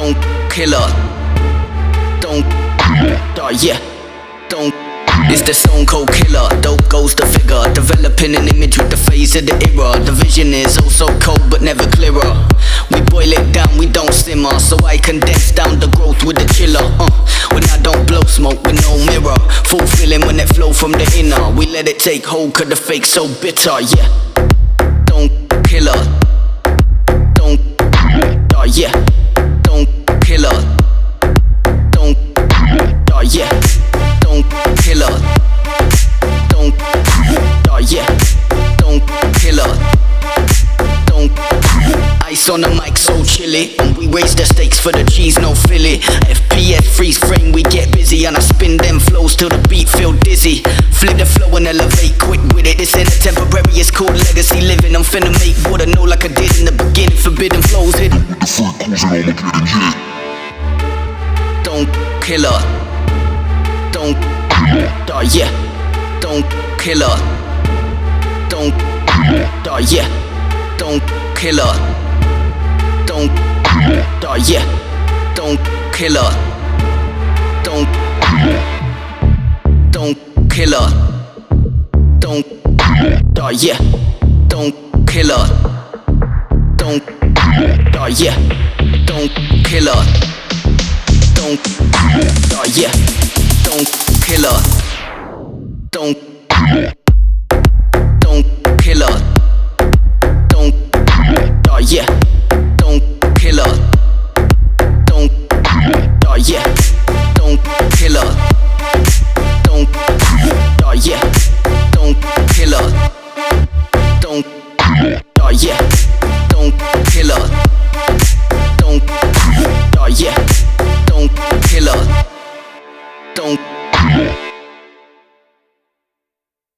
don't kill her. Don't die, yeah. Don't. It's the stone cold killer, dope goes the figure. Developing an image with the phase of the era. The vision is oh so cold but never clearer. We boil it down, we don't simmer. So I condense down the growth with the chiller. Uh, when I don't blow smoke with no mirror. Fulfilling when it flow from the inner. We let it take hold cause the fake so bitter, yeah. Don't kill her. Don't kill her. Don't ice on the mic so chilly. We raise the stakes for the cheese, no filly. FPS freeze frame, we get busy. And I spin them flows till the beat feel dizzy. Flip the flow and elevate quick with it. This ain't a temporary, it's called legacy living. I'm finna make what I know like I did in the beginning. Forbidden flows hidden. The freak causing all the getting hit. Don't kill her. Yeah. Don't kill her. Don't die, yeah. Don't kill her. Don't die, yeah. Don't kill her. Don't kill her. Yeah. Don't kill her. Don't die, yeah. Don't kill her. Don't yeah. Kill her. Don't don't kill her. Don't don't kill her. Don't kill her. Yeah. Don't kill her. Don't kill her. Yeah. Don't kill her.